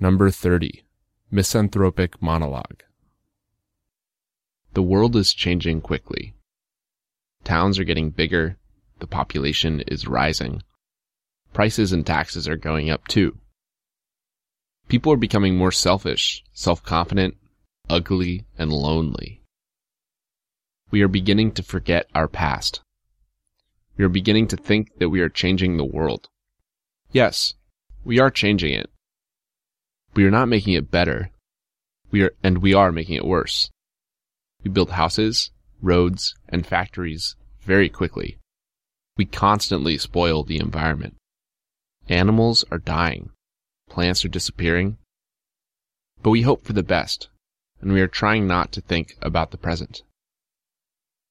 Number 30. Misanthropic Monologue. The world is changing quickly. Towns are getting bigger, the population is rising. Prices and taxes are going up too. People are becoming more selfish, self-confident, ugly, and lonely. We are beginning to forget our past. We are beginning to think that we are changing the world. Yes, we are changing it. We are not making it better. We are, and we are making it worse. We build houses, roads, and factories very quickly. We constantly spoil the environment. Animals are dying. Plants are disappearing. But we hope for the best, and we are trying not to think about the present.